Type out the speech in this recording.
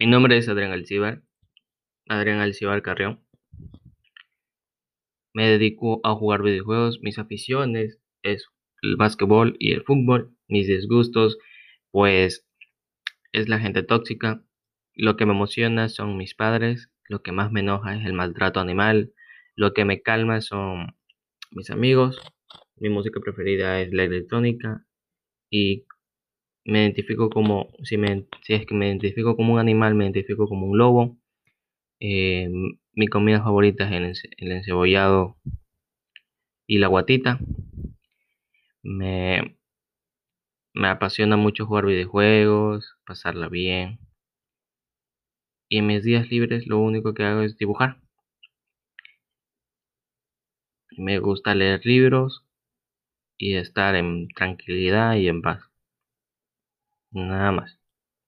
Mi nombre es Adrián Alcibar, Adrián Alcibar Carrión. Me dedico a jugar videojuegos. Mis aficiones es el básquetbol y el fútbol. Mis disgustos, pues, es la gente tóxica. Lo que me emociona son mis padres. Lo que más me enoja es el maltrato animal. Lo que me calma son mis amigos. Mi música preferida es la electrónica. Y me identifico como, si, me, si es que me identifico como un animal, me identifico como un lobo. Eh, mi comida favorita es el, encebollado y la guatita. Me, me apasiona mucho jugar videojuegos, pasarla bien. Y en mis días libres lo único que hago es dibujar. Me gusta leer libros y estar en tranquilidad y en paz. Nada más.